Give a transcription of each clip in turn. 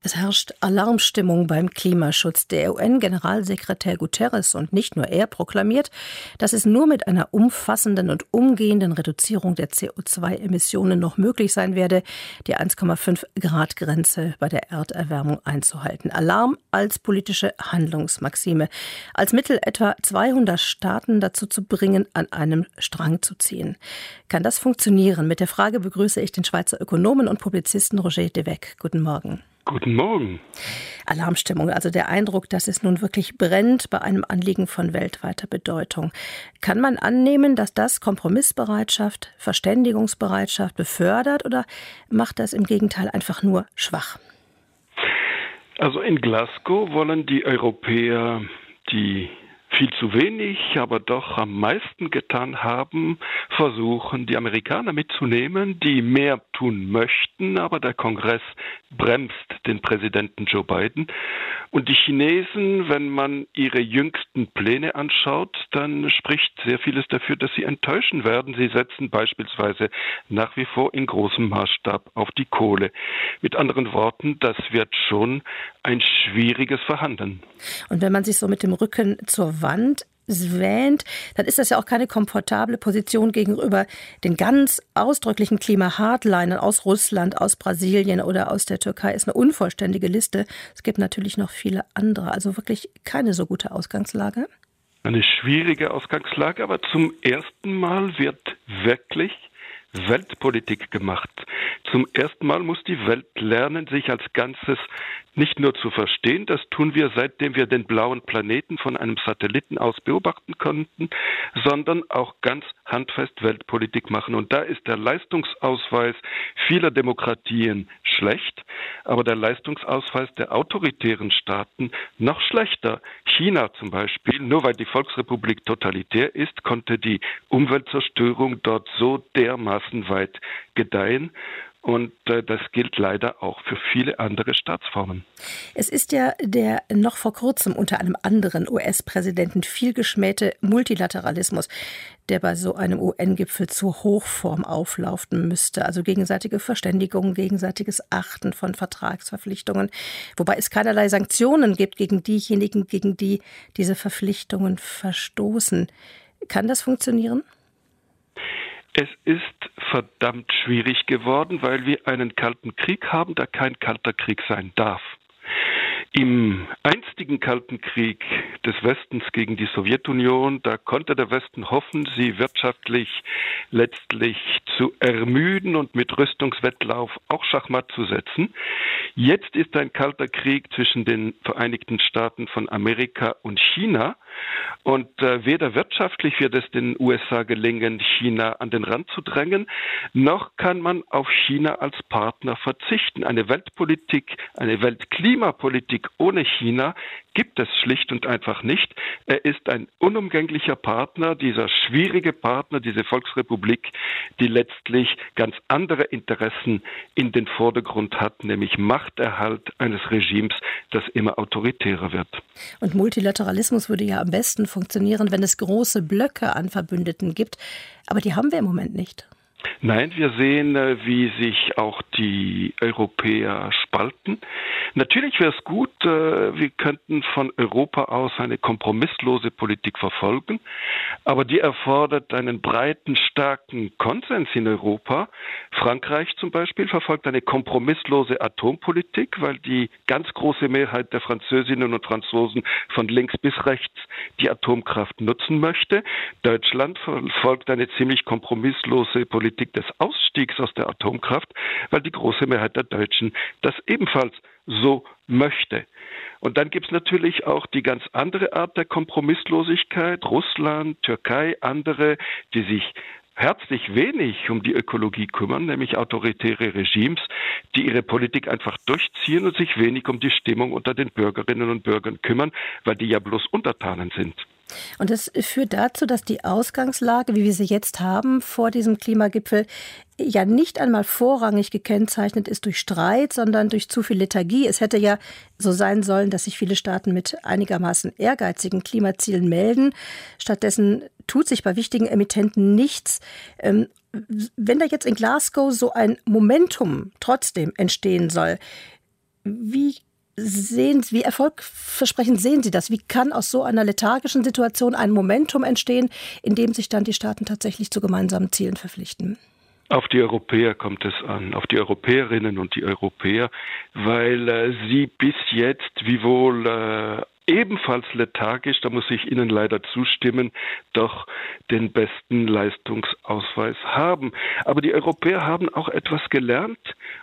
es herrscht Alarmstimmung beim Klimaschutz. Der UN-Generalsekretär Guterres und nicht nur er proklamiert, dass es nur mit einer umfassenden und umgehenden Reduzierung der CO2-Emissionen noch möglich sein werde, die 1,5 Grad Grenze bei der Erderwärmung einzuhalten. Alarm als politische Handlungsmaxime, als Mittel etwa 200 Staaten dazu zu bringen, an einem Strang zu ziehen. Kann das funktionieren? Mit der Frage begrüße ich den Schweizer Ökonomen und Publizisten Roger Devec. Guten Morgen. Guten Morgen. Alarmstimmung, also der Eindruck, dass es nun wirklich brennt bei einem Anliegen von weltweiter Bedeutung. Kann man annehmen, dass das Kompromissbereitschaft, Verständigungsbereitschaft befördert oder macht das im Gegenteil einfach nur schwach? Also in Glasgow wollen die Europäer die viel zu wenig, aber doch am meisten getan haben, versuchen die Amerikaner mitzunehmen, die mehr tun möchten, aber der Kongress bremst den Präsidenten Joe Biden. Und die Chinesen, wenn man ihre jüngsten Pläne anschaut, dann spricht sehr vieles dafür, dass sie enttäuschen werden. Sie setzen beispielsweise nach wie vor in großem Maßstab auf die Kohle. Mit anderen Worten, das wird schon ein schwieriges Verhandeln. Und wenn man sich so mit dem Rücken zur Wand wähnt, dann ist das ja auch keine komfortable Position gegenüber den ganz ausdrücklichen Klima-Hardlinern aus Russland, aus Brasilien oder aus der Türkei. Ist eine unvollständige Liste. Es gibt natürlich noch viele andere. Also wirklich keine so gute Ausgangslage. Eine schwierige Ausgangslage, aber zum ersten Mal wird wirklich Weltpolitik gemacht. Zum ersten Mal muss die Welt lernen, sich als Ganzes nicht nur zu verstehen, das tun wir seitdem wir den blauen Planeten von einem Satelliten aus beobachten konnten, sondern auch ganz handfest Weltpolitik machen. Und da ist der Leistungsausweis vieler Demokratien schlecht, aber der Leistungsausweis der autoritären Staaten noch schlechter. China zum Beispiel, nur weil die Volksrepublik totalitär ist, konnte die Umweltzerstörung dort so dermaßen weit gedeihen. Und äh, das gilt leider auch für viele andere Staatsformen. Es ist ja der noch vor kurzem unter einem anderen US-Präsidenten vielgeschmähte Multilateralismus, der bei so einem UN-Gipfel zur Hochform auflaufen müsste. Also gegenseitige Verständigung, gegenseitiges Achten von Vertragsverpflichtungen. Wobei es keinerlei Sanktionen gibt gegen diejenigen, gegen die diese Verpflichtungen verstoßen. Kann das funktionieren? Es ist verdammt schwierig geworden, weil wir einen kalten Krieg haben, der kein kalter Krieg sein darf. Im einstigen Kalten Krieg des Westens gegen die Sowjetunion, da konnte der Westen hoffen, sie wirtschaftlich letztlich zu ermüden und mit Rüstungswettlauf auch Schachmatt zu setzen. Jetzt ist ein Kalter Krieg zwischen den Vereinigten Staaten von Amerika und China. Und äh, weder wirtschaftlich wird es den USA gelingen, China an den Rand zu drängen, noch kann man auf China als Partner verzichten. Eine Weltpolitik, eine Weltklimapolitik ohne China gibt es schlicht und einfach nicht. Er ist ein unumgänglicher Partner, dieser schwierige Partner, diese Volksrepublik, die letztlich ganz andere Interessen in den Vordergrund hat, nämlich Machterhalt eines Regimes, das immer autoritärer wird. Und Multilateralismus würde ja am besten funktionieren, wenn es große Blöcke an Verbündeten gibt. Aber die haben wir im Moment nicht. Nein, wir sehen, äh, wie sich auch die Europäer spalten. Natürlich wäre es gut, äh, wir könnten von Europa aus eine kompromisslose Politik verfolgen, aber die erfordert einen breiten, starken Konsens in Europa. Frankreich zum Beispiel verfolgt eine kompromisslose Atompolitik, weil die ganz große Mehrheit der Französinnen und Franzosen von links bis rechts die Atomkraft nutzen möchte. Deutschland verfolgt eine ziemlich kompromisslose Politik des Ausstiegs aus der Atomkraft, weil die große Mehrheit der Deutschen das ebenfalls so möchte. Und dann gibt es natürlich auch die ganz andere Art der Kompromisslosigkeit, Russland, Türkei, andere, die sich herzlich wenig um die Ökologie kümmern, nämlich autoritäre Regimes, die ihre Politik einfach durchziehen und sich wenig um die Stimmung unter den Bürgerinnen und Bürgern kümmern, weil die ja bloß Untertanen sind. Und das führt dazu, dass die Ausgangslage, wie wir sie jetzt haben, vor diesem Klimagipfel ja nicht einmal vorrangig gekennzeichnet ist durch Streit, sondern durch zu viel Lethargie. Es hätte ja so sein sollen, dass sich viele Staaten mit einigermaßen ehrgeizigen Klimazielen melden. Stattdessen tut sich bei wichtigen Emittenten nichts. Ähm, wenn da jetzt in Glasgow so ein Momentum trotzdem entstehen soll, wie sehen, wie erfolgversprechend sehen Sie das? Wie kann aus so einer lethargischen Situation ein Momentum entstehen, in dem sich dann die Staaten tatsächlich zu gemeinsamen Zielen verpflichten? Auf die Europäer kommt es an, auf die Europäerinnen und die Europäer, weil äh, sie bis jetzt, wiewohl äh, ebenfalls lethargisch, da muss ich Ihnen leider zustimmen, doch den besten Leistungsausweis haben. Aber die Europäer haben auch etwas gelernt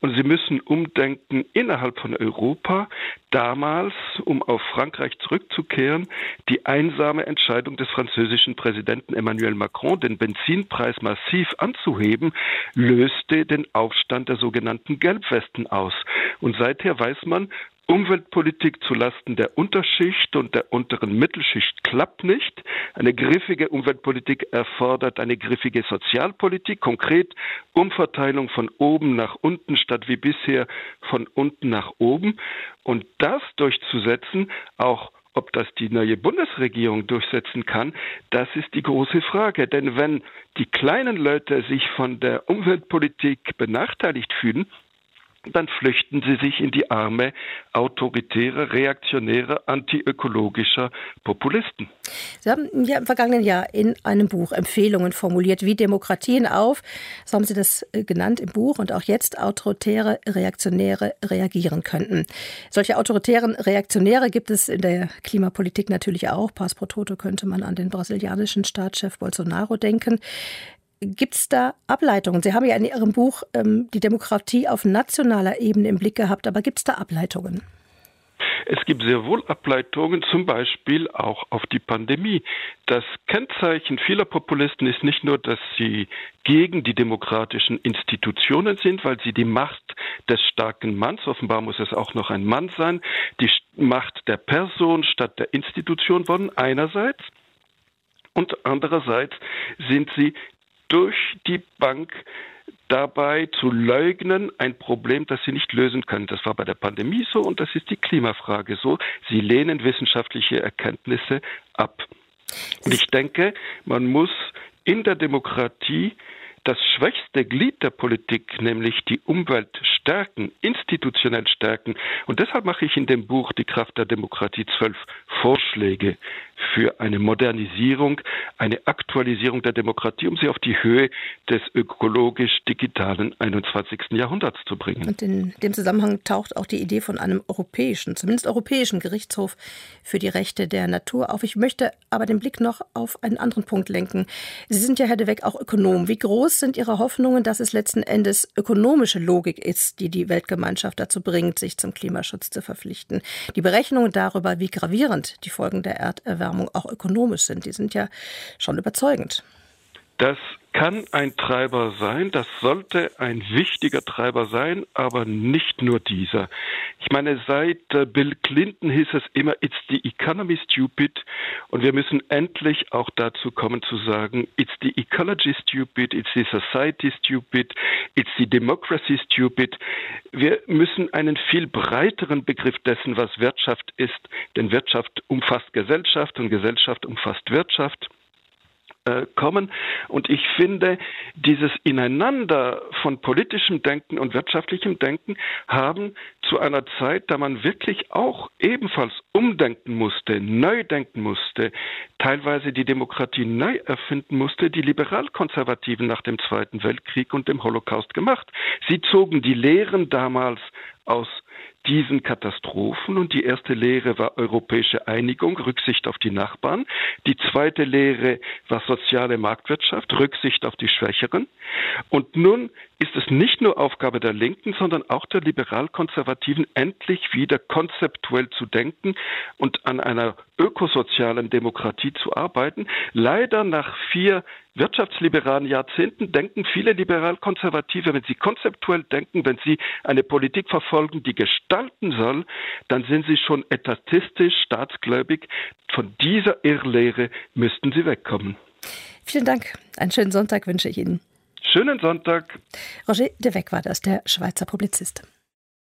und sie müssen umdenken innerhalb von Europa. Damals, um auf Frankreich zurückzukehren, die einsame Entscheidung des französischen Präsidenten Emmanuel Macron, den Benzinpreis massiv anzuheben, löste den Aufstand der sogenannten Gelbwesten aus. Und seither weiß man, Umweltpolitik zulasten der Unterschicht und der unteren Mittelschicht klappt nicht. Eine griffige Umweltpolitik erfordert eine griffige Sozialpolitik, konkret Umverteilung von oben nach unten statt wie bisher von unten nach oben. Und das durchzusetzen, auch ob das die neue Bundesregierung durchsetzen kann, das ist die große Frage. Denn wenn die kleinen Leute sich von der Umweltpolitik benachteiligt fühlen, dann flüchten sie sich in die Arme autoritärer, reaktionärer, antiökologischer Populisten. Sie haben ja im vergangenen Jahr in einem Buch Empfehlungen formuliert, wie Demokratien auf, so haben Sie das äh, genannt im Buch, und auch jetzt autoritäre, Reaktionäre reagieren könnten. Solche autoritären Reaktionäre gibt es in der Klimapolitik natürlich auch. Pass Toto könnte man an den brasilianischen Staatschef Bolsonaro denken. Gibt es da Ableitungen? Sie haben ja in Ihrem Buch ähm, die Demokratie auf nationaler Ebene im Blick gehabt, aber gibt es da Ableitungen? Es gibt sehr wohl Ableitungen, zum Beispiel auch auf die Pandemie. Das Kennzeichen vieler Populisten ist nicht nur, dass sie gegen die demokratischen Institutionen sind, weil sie die Macht des starken Manns, offenbar muss es auch noch ein Mann sein, die Macht der Person statt der Institution wollen, einerseits. Und andererseits sind sie durch die Bank dabei zu leugnen, ein Problem, das sie nicht lösen können. Das war bei der Pandemie so und das ist die Klimafrage so. Sie lehnen wissenschaftliche Erkenntnisse ab. Und ich denke, man muss in der Demokratie das schwächste Glied der Politik, nämlich die Umwelt, stärken, institutionell stärken. Und deshalb mache ich in dem Buch Die Kraft der Demokratie zwölf Vorschläge für eine Modernisierung, eine Aktualisierung der Demokratie, um sie auf die Höhe des ökologisch-digitalen 21. Jahrhunderts zu bringen. Und in dem Zusammenhang taucht auch die Idee von einem europäischen, zumindest europäischen Gerichtshof für die Rechte der Natur auf. Ich möchte aber den Blick noch auf einen anderen Punkt lenken. Sie sind ja, Herr de Weck, auch Ökonom. Wie groß sind Ihre Hoffnungen, dass es letzten Endes ökonomische Logik ist, die die Weltgemeinschaft dazu bringt, sich zum Klimaschutz zu verpflichten? Die Berechnungen darüber, wie gravierend die Folgen der Erderwärmung auch ökonomisch sind, die sind ja schon überzeugend. Das kann ein Treiber sein, das sollte ein wichtiger Treiber sein, aber nicht nur dieser. Ich meine, seit äh, Bill Clinton hieß es immer, it's the economy stupid und wir müssen endlich auch dazu kommen zu sagen, it's the ecology stupid, it's the society stupid, it's the democracy stupid. Wir müssen einen viel breiteren Begriff dessen, was Wirtschaft ist, denn Wirtschaft umfasst Gesellschaft und Gesellschaft umfasst Wirtschaft äh, kommen. Und ich finde, dieses Ineinander von politischem Denken und wirtschaftlichem Denken haben zu einer Zeit, da man wirklich auch ebenfalls umdenken musste, neu denken musste, teilweise die Demokratie neu erfinden musste, die Liberalkonservativen nach dem Zweiten Weltkrieg und dem Holocaust gemacht. Sie zogen die Lehren damals aus diesen Katastrophen. Und die erste Lehre war europäische Einigung, Rücksicht auf die Nachbarn. Die zweite Lehre war soziale Marktwirtschaft, Rücksicht auf die Schwächeren. Und nun ist es nicht nur Aufgabe der Linken, sondern auch der Liberalkonservativen, endlich wieder konzeptuell zu denken und an einer ökosozialen Demokratie zu arbeiten. Leider nach vier wirtschaftsliberalen Jahrzehnten denken viele Liberalkonservative, wenn sie konzeptuell denken, wenn sie eine Politik verfolgen, die gestalten soll, dann sind sie schon etatistisch, staatsgläubig. Von dieser Irrlehre müssten sie wegkommen. Vielen Dank. Einen schönen Sonntag wünsche ich Ihnen. Schönen Sonntag. Roger de Weck war das, der Schweizer Publizist.